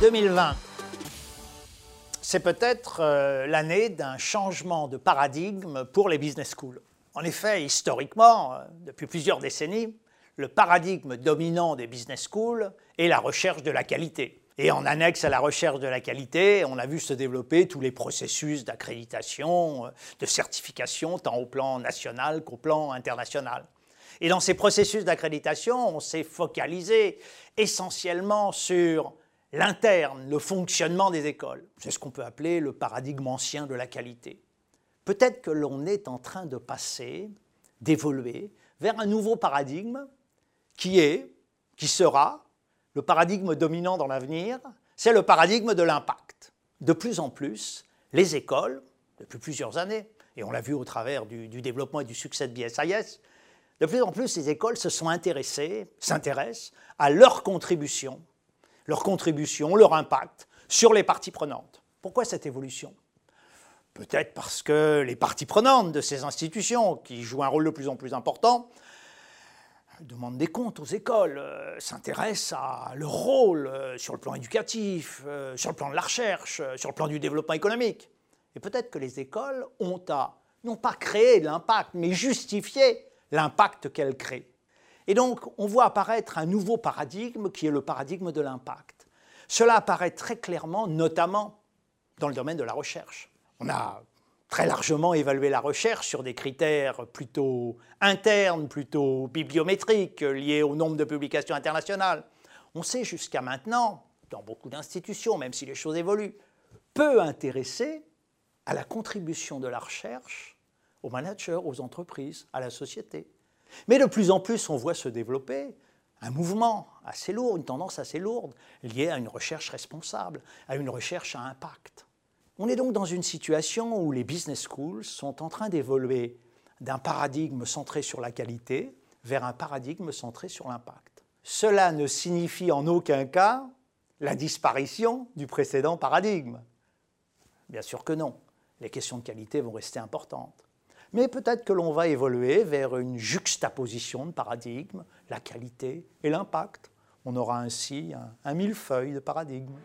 2020, c'est peut-être euh, l'année d'un changement de paradigme pour les business schools. En effet, historiquement, euh, depuis plusieurs décennies, le paradigme dominant des business schools est la recherche de la qualité. Et en annexe à la recherche de la qualité, on a vu se développer tous les processus d'accréditation, euh, de certification, tant au plan national qu'au plan international. Et dans ces processus d'accréditation, on s'est focalisé essentiellement sur l'interne, le fonctionnement des écoles. C'est ce qu'on peut appeler le paradigme ancien de la qualité. Peut-être que l'on est en train de passer, d'évoluer vers un nouveau paradigme qui est, qui sera, le paradigme dominant dans l'avenir, c'est le paradigme de l'impact. De plus en plus, les écoles, depuis plusieurs années, et on l'a vu au travers du, développement et du succès de BSIS, de plus en plus les écoles se sont intéressées, s'intéressent à leur contribution leur contribution, leur impact sur les parties prenantes. Pourquoi cette évolution? Peut-être parce que les parties prenantes de ces institutions, qui jouent un rôle de plus en plus important, demandent des comptes aux écoles, euh, s'intéressent à leur rôle euh, sur le plan éducatif, euh, sur le plan de la recherche, sur le plan du développement économique. Et peut-être que les écoles ont à, non pas créer l'impact, mais justifier l'impact qu'elles créent. Et donc, on voit apparaître un nouveau paradigme qui est le paradigme de l'impact. Cela apparaît très clairement, notamment dans le domaine de la recherche. On a très largement évalué la recherche sur des critères plutôt internes, plutôt bibliométriques, liés au nombre de publications internationales. On sait jusqu'à maintenant, dans beaucoup d'institutions, même si les choses évoluent, peu intéressé à la contribution de la recherche aux managers, aux entreprises, à la société. Mais de plus en plus, on voit se développer un mouvement assez lourd, une tendance assez lourde, liée à une recherche responsable, à une recherche à impact. On est donc dans une situation où les business schools sont en train d'évoluer d'un paradigme centré sur la qualité vers un paradigme centré sur l'impact. Cela ne signifie en aucun cas la disparition du précédent paradigme. Bien sûr que non. Les questions de qualité vont rester importantes mais peut-être que l'on va évoluer vers une juxtaposition de paradigmes, la qualité et l'impact. On aura ainsi un, millefeuille de paradigmes.